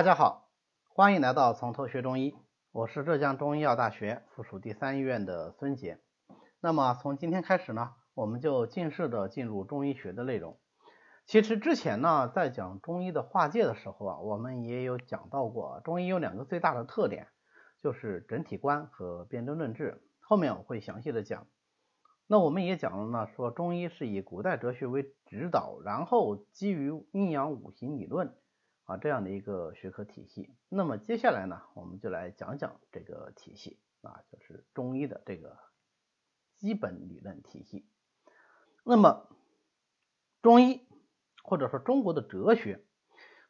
大家好，欢迎来到从头学中医，我是浙江中医药大学附属第三医院的孙杰。那么从今天开始呢，我们就正式的进入中医学的内容。其实之前呢，在讲中医的化界的时候啊，我们也有讲到过，中医有两个最大的特点，就是整体观和辨证论治。后面我会详细的讲。那我们也讲了呢，说中医是以古代哲学为指导，然后基于阴阳五行理论。啊，这样的一个学科体系。那么接下来呢，我们就来讲讲这个体系啊，就是中医的这个基本理论体系。那么中医或者说中国的哲学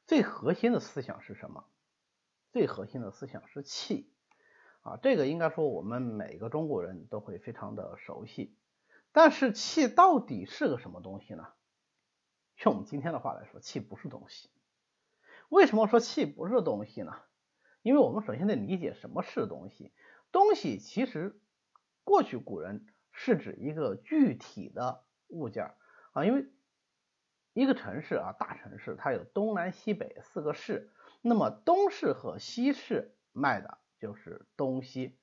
最核心的思想是什么？最核心的思想是气啊，这个应该说我们每个中国人都会非常的熟悉。但是气到底是个什么东西呢？用我们今天的话来说，气不是东西。为什么说气不是东西呢？因为我们首先得理解什么是东西。东西其实过去古人是指一个具体的物件啊，因为一个城市啊，大城市它有东南西北四个市，那么东市和西市卖的就是东西，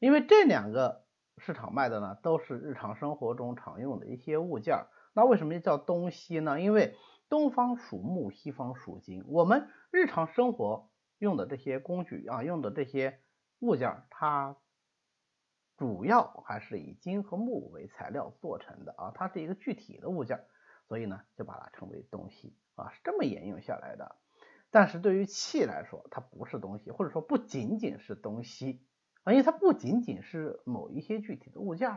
因为这两个市场卖的呢都是日常生活中常用的一些物件。那为什么叫东西呢？因为东方属木，西方属金。我们日常生活用的这些工具啊，用的这些物件，它主要还是以金和木为材料做成的啊，它是一个具体的物件，所以呢，就把它称为东西啊，是这么沿用下来的。但是对于气来说，它不是东西，或者说不仅仅是东西啊，因为它不仅仅是某一些具体的物件。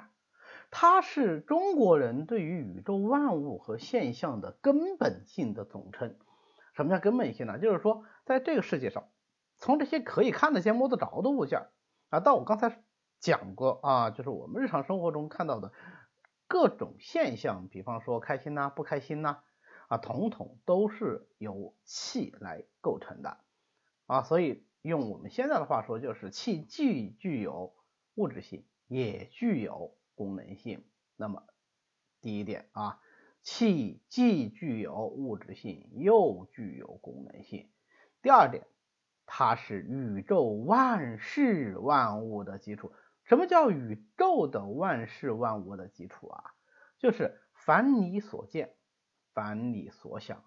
它是中国人对于宇宙万物和现象的根本性的总称。什么叫根本性呢？就是说，在这个世界上，从这些可以看得见、摸得着的物件啊，到我刚才讲过啊，就是我们日常生活中看到的各种现象，比方说开心呐、不开心呐，啊，统统都是由气来构成的啊。所以用我们现在的话说，就是气既具有物质性，也具有。功能性，那么第一点啊，气既具有物质性，又具有功能性。第二点，它是宇宙万事万物的基础。什么叫宇宙的万事万物的基础啊？就是凡你所见，凡你所想，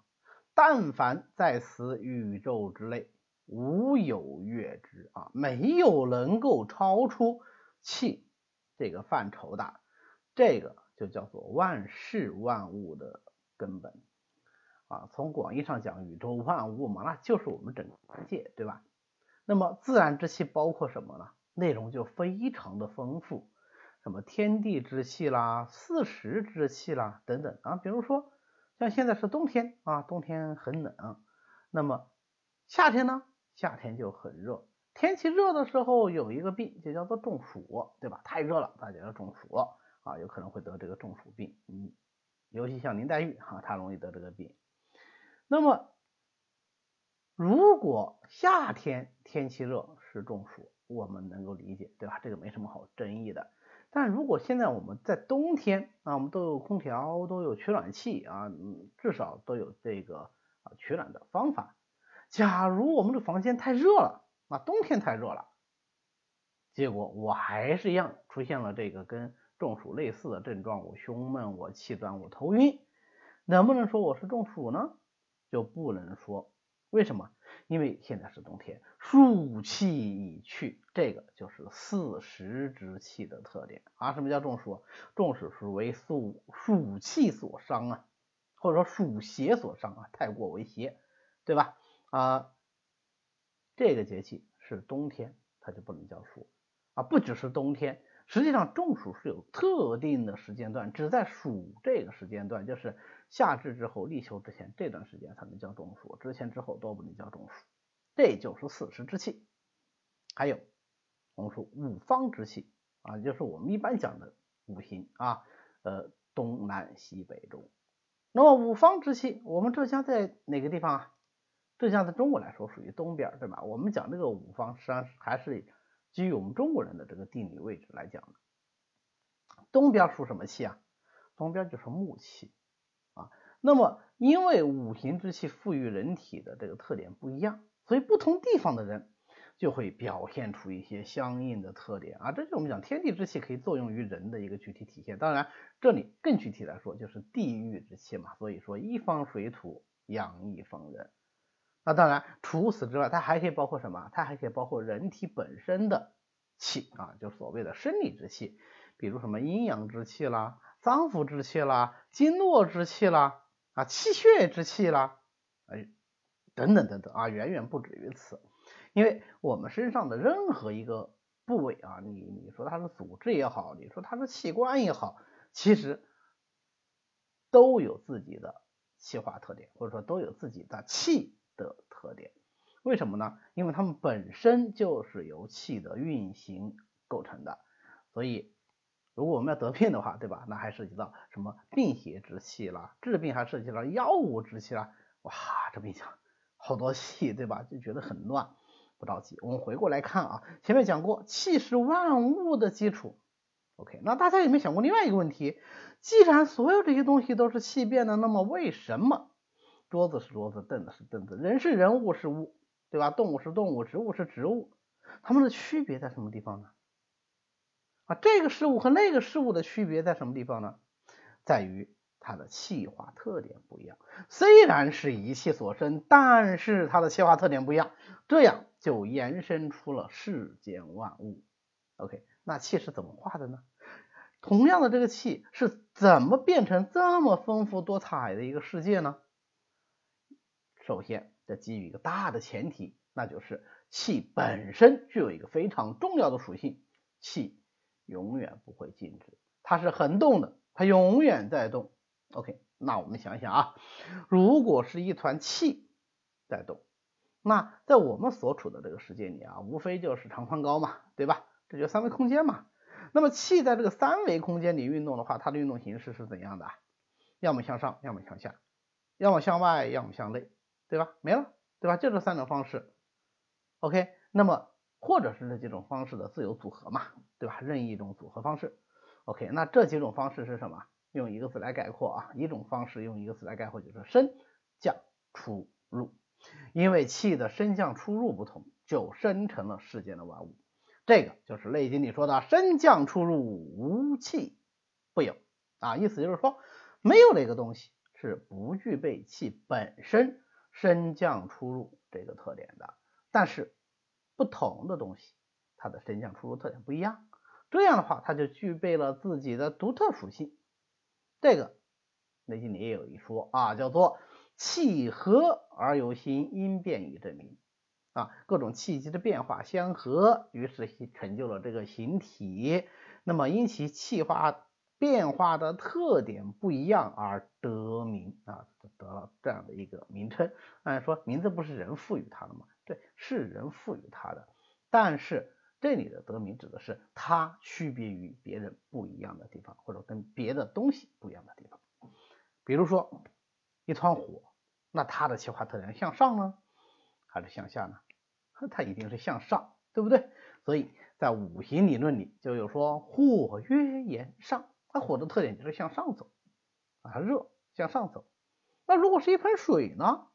但凡在此宇宙之内，无有越之啊，没有能够超出气。这个范畴的，这个就叫做万事万物的根本啊。从广义上讲，宇宙万物嘛，那就是我们整个界，对吧？那么自然之气包括什么呢？内容就非常的丰富，什么天地之气啦、四时之气啦等等啊。比如说，像现在是冬天啊，冬天很冷，那么夏天呢，夏天就很热。天气热的时候有一个病，就叫做中暑，对吧？太热了，大家要中暑啊，有可能会得这个中暑病。嗯，尤其像林黛玉哈，她容易得这个病。那么，如果夏天天气热是中暑，我们能够理解，对吧？这个没什么好争议的。但如果现在我们在冬天啊，我们都有空调，都有取暖器啊，嗯，至少都有这个啊取暖的方法。假如我们这房间太热了，啊，冬天太热了，结果我还是一样出现了这个跟中暑类似的症状，我胸闷，我气短，我头晕，能不能说我是中暑呢？就不能说，为什么？因为现在是冬天，暑气已去，这个就是四时之气的特点啊。什么叫中暑？中暑是为暑暑气所伤啊，或者说暑邪所伤啊，太过为邪，对吧？啊。这个节气是冬天，它就不能叫暑啊！不只是冬天，实际上中暑是有特定的时间段，只在暑这个时间段，就是夏至之后立秋之前这段时间才能叫中暑，之前之后都不能叫中暑。这就是四时之气。还有我们说五方之气啊，就是我们一般讲的五行啊，呃，东南西北中。那么五方之气，我们浙江在哪个地方啊？浙江在中国来说属于东边，对吧？我们讲这个五方，实际上还是基于我们中国人的这个地理位置来讲的。东边属什么气啊？东边就是木气啊。那么因为五行之气赋予人体的这个特点不一样，所以不同地方的人就会表现出一些相应的特点啊，这就是我们讲天地之气可以作用于人的一个具体体现。当然，这里更具体来说就是地域之气嘛，所以说一方水土养一方人。那当然，除此之外，它还可以包括什么？它还可以包括人体本身的气啊，就所谓的生理之气，比如什么阴阳之气啦、脏腑之气啦、经络之气啦、啊气血之气啦，哎，等等等等啊，远远不止于此。因为我们身上的任何一个部位啊，你你说它是组织也好，你说它是器官也好，其实都有自己的气化特点，或者说都有自己的气。的特点，为什么呢？因为它们本身就是由气的运行构成的，所以如果我们要得病的话，对吧？那还涉及到什么病邪之气啦，治病还涉及到药物之气啦，哇，这么一讲，好多气，对吧？就觉得很乱，不着急，我们回过来看啊，前面讲过，气是万物的基础，OK，那大家有没有想过另外一个问题？既然所有这些东西都是气变的，那么为什么？桌子是桌子，凳子是凳子，人是人物是物，对吧？动物是动物，植物是植物，它们的区别在什么地方呢？啊，这个事物和那个事物的区别在什么地方呢？在于它的气化特点不一样。虽然是一气所生，但是它的气化特点不一样，这样就延伸出了世间万物。OK，那气是怎么化的呢？同样的这个气是怎么变成这么丰富多彩的一个世界呢？首先，这基于一个大的前提，那就是气本身具有一个非常重要的属性，气永远不会静止，它是恒动的，它永远在动。OK，那我们想想啊，如果是一团气在动，那在我们所处的这个世界里啊，无非就是长宽高嘛，对吧？这就三维空间嘛。那么气在这个三维空间里运动的话，它的运动形式是怎样的？要么向上，要么向下，要么向外，要么向内。对吧？没了，对吧？就这三种方式，OK。那么或者是这几种方式的自由组合嘛，对吧？任意一种组合方式，OK。那这几种方式是什么？用一个字来概括啊，一种方式用一个字来概括就是升降出入。因为气的升降出入不同，就生成了世间的万物。这个就是《内经》里说的“升降出入，无气不有”啊，意思就是说，没有哪个东西是不具备气本身。升降出入这个特点的，但是不同的东西，它的升降出入特点不一样，这样的话，它就具备了自己的独特属性。这个内经里也有一说啊，叫做气和而有形，因变以证明啊，各种气机的变化相合，于是成就了这个形体。那么因其气化。变化的特点不一样而得名啊，得了这样的一个名称。按说名字不是人赋予它的吗？对，是人赋予它的。但是这里的得名指的是它区别于别人不一样的地方，或者跟别的东西不一样的地方。比如说一团火，那它的气化特点向上呢，还是向下呢？它一定是向上，对不对？所以在五行理论里就有说火曰炎上。它火的特点就是向上走啊，热向上走。那如果是一盆水呢？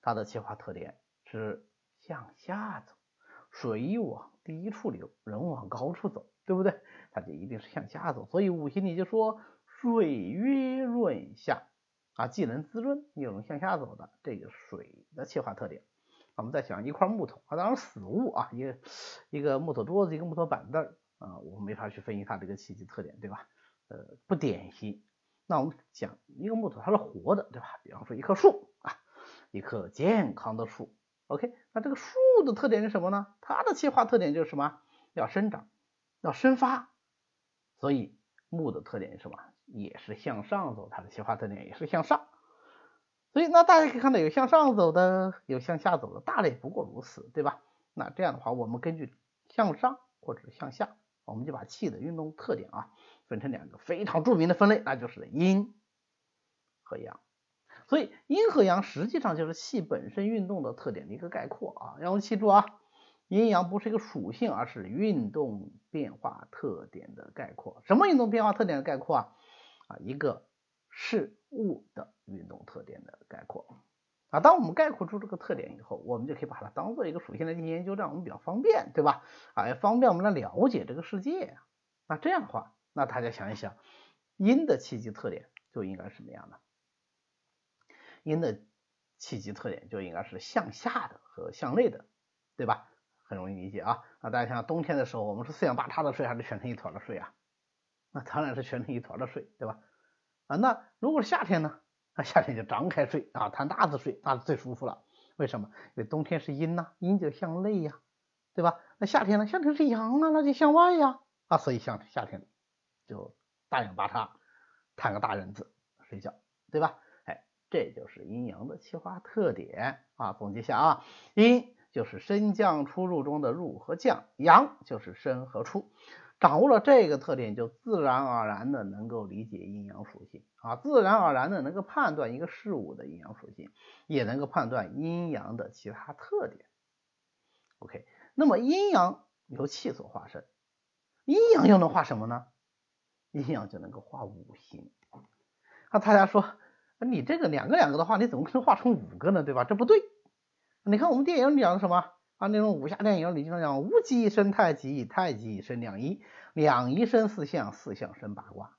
它的气化特点是向下走，水往低处流，人往高处走，对不对？它就一定是向下走。所以五行里就说水曰润下啊，既能滋润又能向下走的这个水的气化特点。我们再想一块木头啊，当然死物啊，一个一个木头桌子，一个木头板凳啊，我们没法去分析它这个气机特点，对吧？呃，不典型。那我们讲一个木头，它是活的，对吧？比方说一棵树啊，一棵健康的树。OK，那这个树的特点是什么呢？它的气化特点就是什么？要生长，要生发。所以木的特点是什么？也是向上走，它的气化特点也是向上。所以那大家可以看到，有向上走的，有向下走的，大类不过如此，对吧？那这样的话，我们根据向上或者向下。我们就把气的运动特点啊分成两个非常著名的分类，那就是阴和阳。所以阴和阳实际上就是气本身运动的特点的一个概括啊。要记住啊，阴阳不是一个属性，而是运动变化特点的概括。什么运动变化特点的概括啊？啊，一个事物的运动特点的概括。啊，当我们概括出这个特点以后，我们就可以把它当做一个属性来进行研究，这样我们比较方便，对吧？啊，也方便我们来了解这个世界。那这样的话，那大家想一想，阴的气机特点就应该什么样的？阴的气机特点就应该是向下的和向内的，对吧？很容易理解啊。那大家想想，冬天的时候，我们是四仰八叉的睡，还是蜷成一团的睡啊？那当然是蜷成一团的睡，对吧？啊，那如果是夏天呢？那夏天就张开睡啊，摊大子睡，那是最舒服了。为什么？因为冬天是阴呐，阴就向内呀，对吧？那夏天呢？夏天是阳啊，那就向外呀。啊，所以像夏天就大仰八叉，摊个大人字睡觉，对吧？哎，这就是阴阳的气化特点啊。总结下啊，阴就是升降出入中的入和降，阳就是升和出。掌握了这个特点，就自然而然的能够理解阴阳属性啊，自然而然的能够判断一个事物的阴阳属性，也能够判断阴阳的其他特点。OK，那么阴阳由气所化生，阴阳又能化什么呢？阴阳就能够画五行。那大家说，你这个两个两个的话，你怎么可能画成五个呢？对吧？这不对。你看我们电影里讲的什么？啊，那种武侠电影里经常讲无极生太极，太极生两仪，两仪生四象，四象生八卦。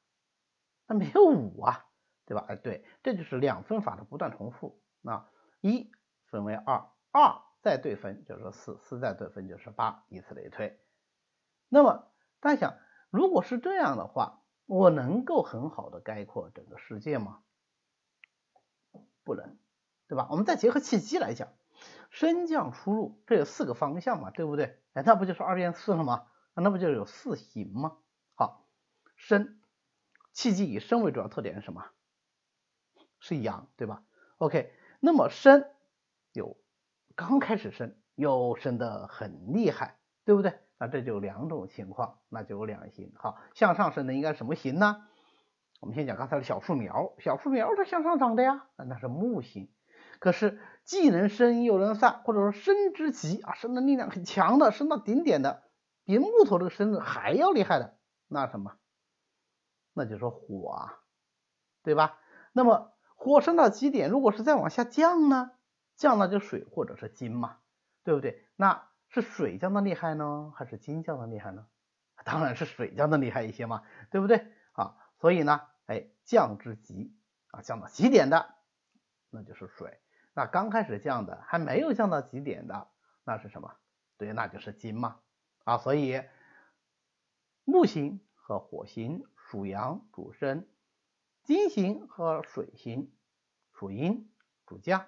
那没有五啊，对吧？哎，对，这就是两分法的不断重复。那一分为二，二再对分就是四，四再对分就是八，以此类推。那么大家想，如果是这样的话，我能够很好的概括整个世界吗？不能，对吧？我们再结合气机来讲。升降出入，这有四个方向嘛，对不对？哎，那不就是二变四了吗？那不就有四行吗？好，升气机以升为主要特点是什么？是阳，对吧？OK，那么升有刚开始升，又升的很厉害，对不对？那这就两种情况，那就有两型。好，向上升的应该什么型呢？我们先讲刚才的小树苗，小树苗它向上长的呀，那是木星。可是既能升又能散，或者说升之极啊，升的力量很强的，升到顶点的，比木头这个升的还要厉害的，那什么？那就是火啊，对吧？那么火升到极点，如果是再往下降呢？降那就水或者是金嘛，对不对？那是水降的厉害呢，还是金降的厉害呢？当然是水降的厉害一些嘛，对不对？啊，所以呢，哎，降之极啊，降到极点的，那就是水。那刚开始降的还没有降到极点的，那是什么？对，那就是金嘛啊，所以木星和火星属阳主升，金星和水星属阴主降，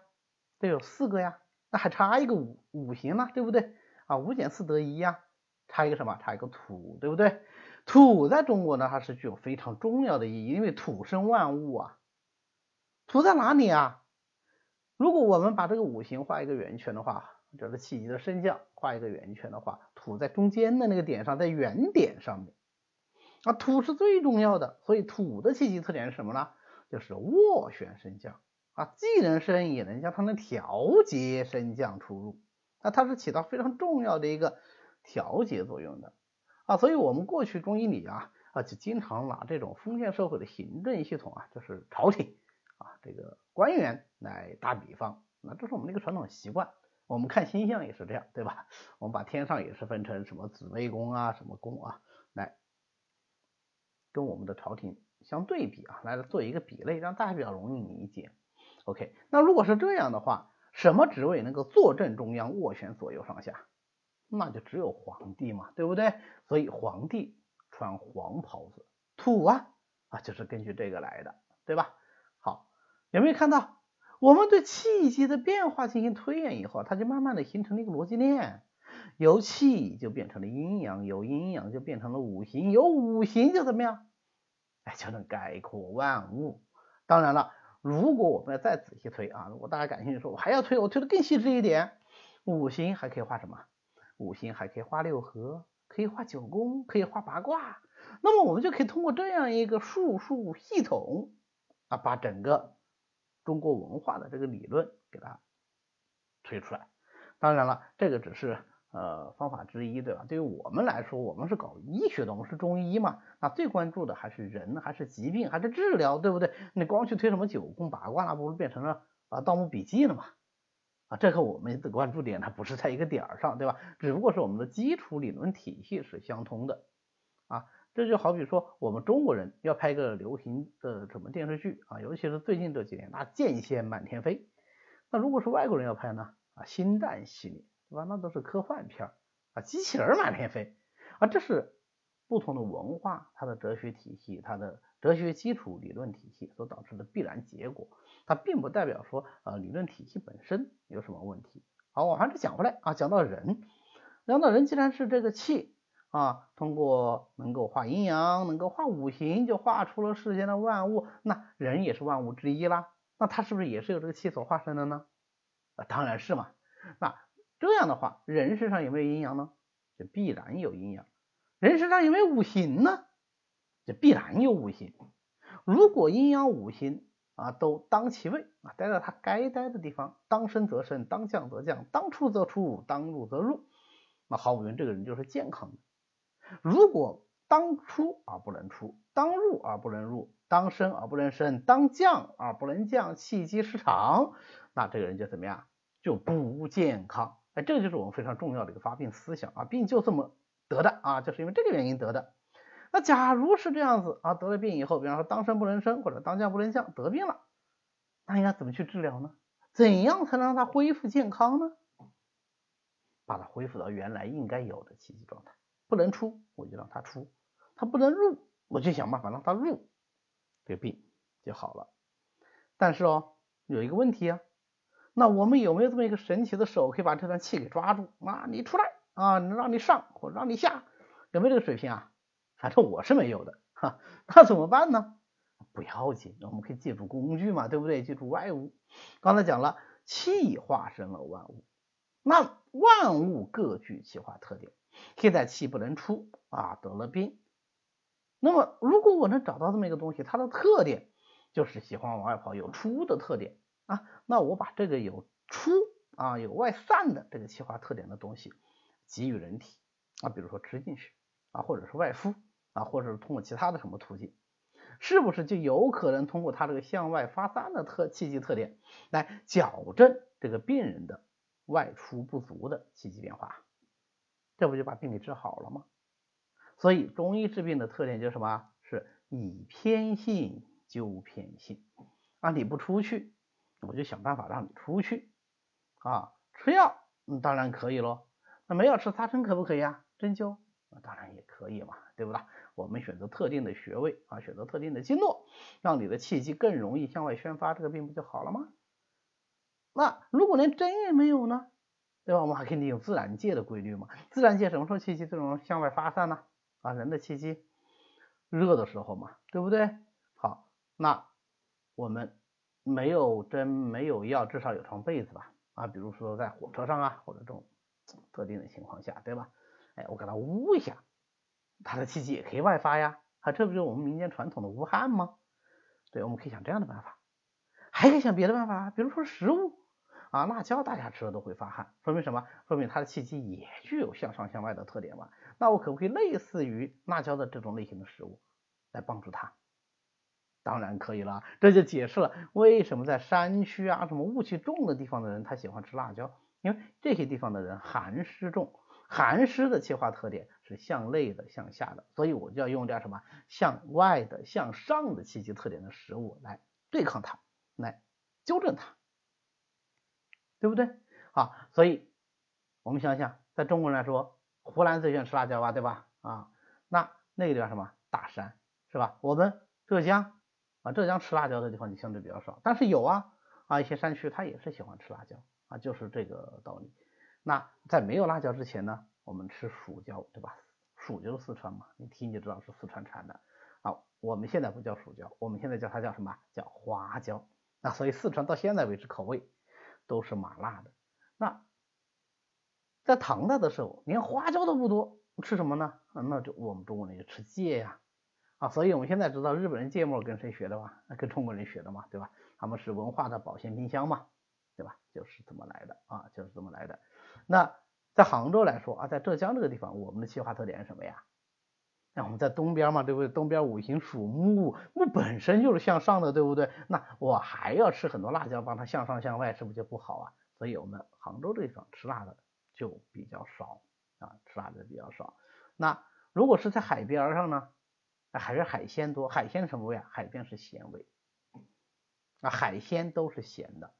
这有四个呀，那还差一个五五行呢，对不对啊？五减四得一呀，差一个什么？差一个土，对不对？土在中国呢，它是具有非常重要的意义，因为土生万物啊，土在哪里啊？如果我们把这个五行画一个圆圈的话，就是气机的升降画一个圆圈的话，土在中间的那个点上，在原点上面啊，土是最重要的，所以土的气机特点是什么呢？就是斡旋升降啊，既能升也能降，它能调节升降出入，那它是起到非常重要的一个调节作用的啊，所以我们过去中医里啊啊就经常拿这种封建社会的行政系统啊，就是朝廷。啊，这个官员来打比方，那这是我们的一个传统习惯。我们看星象也是这样，对吧？我们把天上也是分成什么紫微宫啊，什么宫啊，来跟我们的朝廷相对比啊，来做一个比类，让大家比较容易理解。OK，那如果是这样的话，什么职位能够坐镇中央，斡旋左右上下？那就只有皇帝嘛，对不对？所以皇帝穿黄袍子，土啊啊，就是根据这个来的，对吧？好有没有看到，我们对气机的变化进行推演以后，它就慢慢的形成了一个逻辑链，由气就变成了阴阳，由阴阳就变成了五行，由五行就怎么样？哎，就能概括万物。当然了，如果我们要再仔细推啊，如果大家感兴趣，说我还要推，我推的更细致一点，五行还可以画什么？五行还可以画六合，可以画九宫，可以画八卦。那么我们就可以通过这样一个术数系统啊，把整个。中国文化的这个理论给它推出来，当然了，这个只是呃方法之一，对吧？对于我们来说，我们是搞医学的，我们是中医嘛，那最关注的还是人，还是疾病，还是治疗，对不对？你光去推什么九宫八卦，那不是变成了啊《盗墓笔记》了吗，啊，这和我们的关注点它不是在一个点儿上，对吧？只不过是我们的基础理论体系是相通的，啊，这就好比说我们中国人要拍个流行的什么电视剧啊，尤其是最近这几年那剑仙满天飞，那如果是外国人要拍呢，啊，星战系列，那都是科幻片啊，机器人满天飞，啊，这是不同的文化，它的哲学体系，它的。哲学基础理论体系所导致的必然结果，它并不代表说呃理论体系本身有什么问题。好，我还是讲回来啊，讲到人，讲到人既然是这个气啊，通过能够化阴阳，能够化五行，就画出了世间的万物，那人也是万物之一啦。那他是不是也是由这个气所化身的呢？啊，当然是嘛。那这样的话，人身上有没有阴阳呢？就必然有阴阳。人身上有没有五行呢？这必然有五行，如果阴阳五行啊都当其位啊，待在他该待的地方，当升则升，当降则降，当出则出，当入则入，那毫无疑问，这个人就是健康的。如果当出而不能出，当入而不能入，当升而不能升，当降而不能降，气机失常，那这个人就怎么样？就不健康。哎，这个就是我们非常重要的一个发病思想啊，病就这么得的啊，就是因为这个原因得的。那假如是这样子啊，得了病以后，比方说当生不能生，或者当降不能降，得病了，那应该怎么去治疗呢？怎样才能让它恢复健康呢？把它恢复到原来应该有的气机状态。不能出，我就让它出；它不能入，我就想办法让它入，这个病就好了。但是哦，有一个问题啊，那我们有没有这么一个神奇的手，可以把这段气给抓住啊？你出来啊，能让你上或让你下，有没有这个水平啊？反正我是没有的哈，那怎么办呢？不要紧，我们可以借助工具嘛，对不对？借助外物。刚才讲了，气化生了万物，那万物各具气化特点。现在气不能出啊，得了病。那么如果我能找到这么一个东西，它的特点就是喜欢往外跑，有出的特点啊，那我把这个有出啊有外散的这个气化特点的东西给予人体啊，比如说吃进去啊，或者是外敷。啊，或者是通过其他的什么途径，是不是就有可能通过他这个向外发散的特气机特点来矫正这个病人的外出不足的气机变化？这不就把病给治好了吗？所以中医治病的特点就是什么？是以偏性纠偏性啊！你不出去，我就想办法让你出去啊！吃药，嗯，当然可以喽。那没药吃擦针可不可以啊？针灸，当然也可以嘛，对不对？我们选择特定的穴位啊，选择特定的经络，让你的气机更容易向外宣发，这个病不就好了吗？那如果连针也没有呢，对吧？我们还可以利用自然界的规律嘛。自然界什么时候气机最容易向外发散呢？啊，人的气机热的时候嘛，对不对？好，那我们没有针没有药，至少有床被子吧？啊，比如说在火车上啊，或者这种特定的情况下，对吧？哎，我给它捂一下。它的气机也可以外发呀，啊，这不就是我们民间传统的捂汗吗？对，我们可以想这样的办法，还可以想别的办法，比如说食物啊，辣椒大家吃了都会发汗，说明什么？说明它的气机也具有向上向外的特点嘛。那我可不可以类似于辣椒的这种类型的食物来帮助它？当然可以了，这就解释了为什么在山区啊什么雾气重的地方的人他喜欢吃辣椒，因为这些地方的人寒湿重。寒湿的气化特点是向内的、向下的，所以我就要用点什么向外的、向上的气机特点的食物来对抗它，来纠正它，对不对？好，所以我们想想，在中国人来说，湖南最喜欢吃辣椒吧，对吧？啊，那那个地方什么大山是吧？我们浙江啊，浙江吃辣椒的地方就相对比较少，但是有啊啊，一些山区它也是喜欢吃辣椒啊，就是这个道理。那在没有辣椒之前呢，我们吃蜀椒，对吧？蜀就是四川嘛，你听就知道是四川产的啊。我们现在不叫蜀椒，我们现在叫它叫什么？叫花椒。那所以四川到现在为止口味都是麻辣的。那在唐代的时候，连花椒都不多，吃什么呢？那就我们中国人就吃芥呀。啊所以我们现在知道日本人芥末跟谁学的吧？跟中国人学的嘛，对吧？他们是文化的保鲜冰箱嘛，对吧？就是这么来的啊，就是这么来的。那在杭州来说啊，在浙江这个地方，我们的气化特点是什么呀？那我们在东边嘛，对不对？东边五行属木，木本身就是向上的，对不对？那我还要吃很多辣椒，帮它向上向外，是不是就不好啊？所以我们杭州这地方吃辣的就比较少啊，吃辣的比较少。那如果是在海边上呢？还是海鲜多，海鲜什么味啊？海鲜是咸味啊，海鲜都是咸的，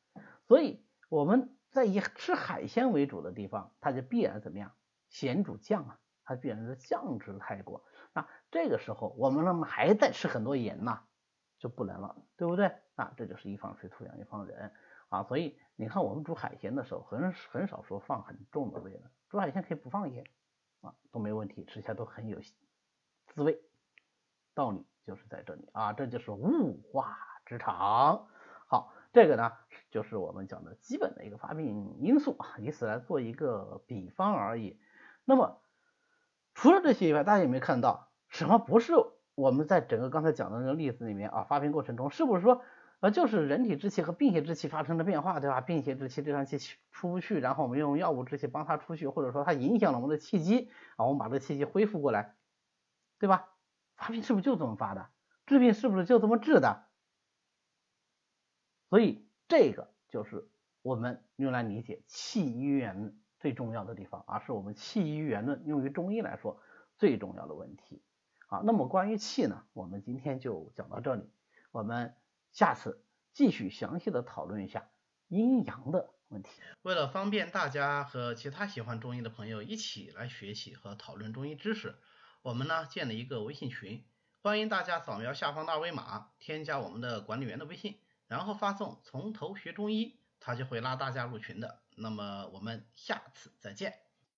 所以我们在以吃海鲜为主的地方，它就必然怎么样？咸煮酱啊，它必然是酱汁太过。那这个时候我们那么还在吃很多盐呐，就不能了，对不对？啊，这就是一方水土养一方人啊，所以你看我们煮海鲜的时候，很很少说放很重的味的，煮海鲜可以不放盐啊，都没问题，吃起来都很有滋味。道理就是在这里啊，这就是物化之常。好，这个呢就是我们讲的基本的一个发病因素啊，以此来做一个比方而已。那么除了这些以外，大家有没有看到什么不是我们在整个刚才讲的那个例子里面啊发病过程中，是不是说呃就是人体之气和病邪之气发生了变化，对吧？病邪之气这场气出不去，然后我们用药物之气帮它出去，或者说它影响了我们的气机啊，我们把这个气机恢复过来，对吧？发病是不是就这么发的？治病是不是就这么治的？所以这个就是我们用来理解气医元最重要的地方，而是我们气医元论用于中医来说最重要的问题。好，那么关于气呢，我们今天就讲到这里，我们下次继续详细的讨论一下阴阳的问题。为了方便大家和其他喜欢中医的朋友一起来学习和讨论中医知识。我们呢建了一个微信群，欢迎大家扫描下方的二维码，添加我们的管理员的微信，然后发送“从头学中医”，他就会拉大家入群的。那么我们下次再见。